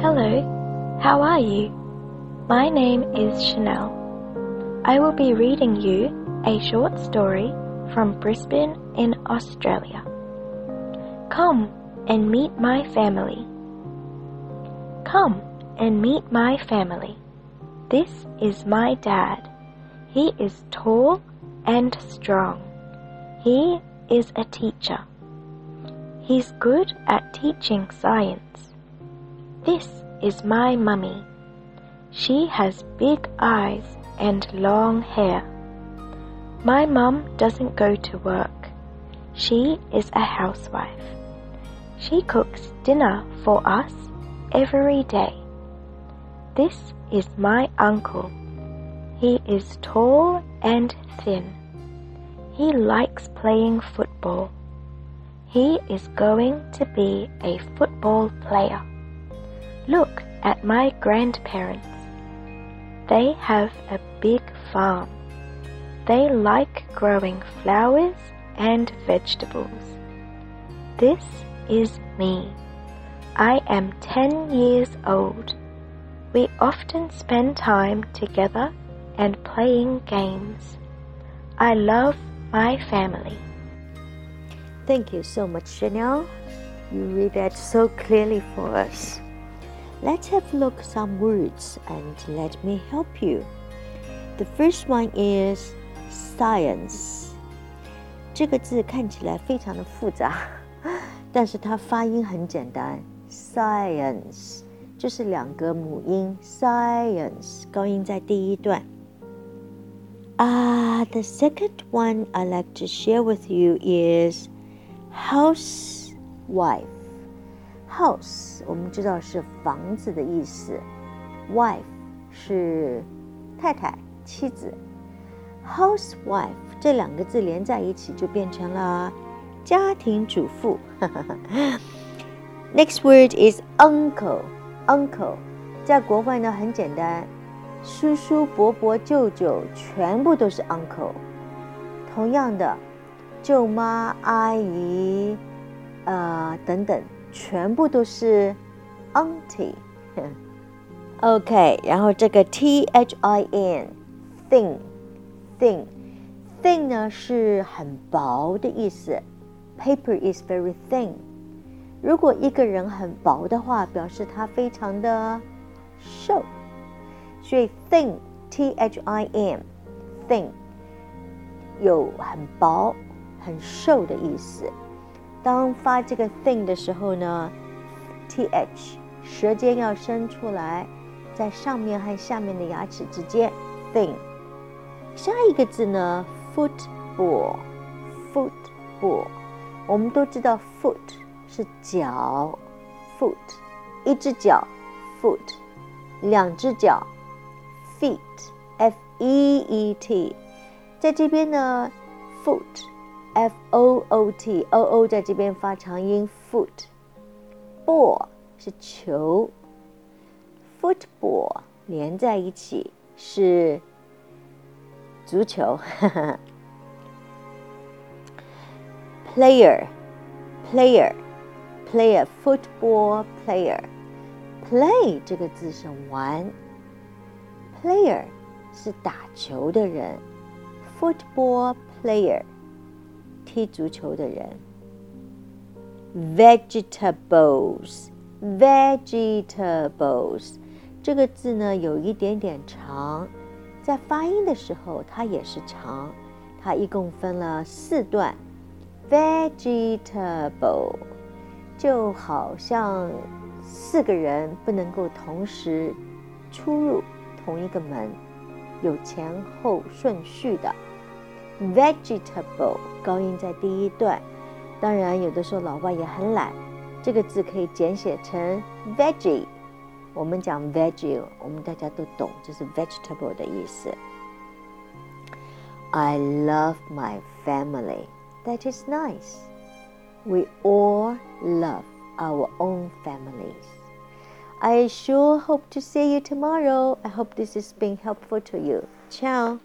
Hello, how are you? My name is Chanel. I will be reading you a short story from Brisbane in Australia. Come and meet my family. Come and meet my family. This is my dad. He is tall and strong. He is a teacher. He's good at teaching science. This is my mummy. She has big eyes and long hair. My mum doesn't go to work. She is a housewife. She cooks dinner for us every day. This is my uncle. He is tall and thin. He likes playing football. He is going to be a football player. Look at my grandparents. They have a big farm. They like growing flowers and vegetables. This is me. I am 10 years old. We often spend time together and playing games. I love my family. Thank you so much, Chanel. You read that so clearly for us. Let's have a look some words and let me help you. The first one is science. 这个字看起来非常的复杂，但是它发音很简单。Science 就是两个母音，science 高音在第一段。Ah, the second one I like to share with you is housewife。 House 我们知道是房子的意思，wife 是太太、妻子。housewife 这两个字连在一起就变成了家庭主妇。Next word is uncle. Uncle 在国外呢很简单，叔叔、伯伯、舅舅全部都是 uncle。同样的，舅妈、阿姨，呃等等，全部都是 auntie。OK，然后这个 T H I N thin thin thin 呢是很薄的意思，paper is very thin。如果一个人很薄的话，表示他非常的瘦，所以 thin T H I N thin 有很薄、很瘦的意思。当发这个 thing 的时候呢，T H 舌尖要伸出来，在上面和下面的牙齿之间 thing，。下一个字呢，football，football，我们都知道 foot。是脚，foot，一只脚，foot，两只脚，feet，f e e t，在这边呢，foot f o o t o o 在这边发长音，foot，ball 是球，football 连在一起是足球，player，player。play a football player。play 这个字是玩，player 是打球的人，football player 踢足球的人。vegetables，vegetables 这个字呢有一点点长，在发音的时候它也是长，它一共分了四段。vegetable 就好像四个人不能够同时出入同一个门，有前后顺序的。vegetable 高音在第一段，当然有的时候老外也很懒，这个字可以简写成 veggie。我们讲 veggie，我们大家都懂，这是 vegetable 的意思。I love my family. That is nice. we all love our own families. I sure hope to see you tomorrow. I hope this has been helpful to you. Ciao.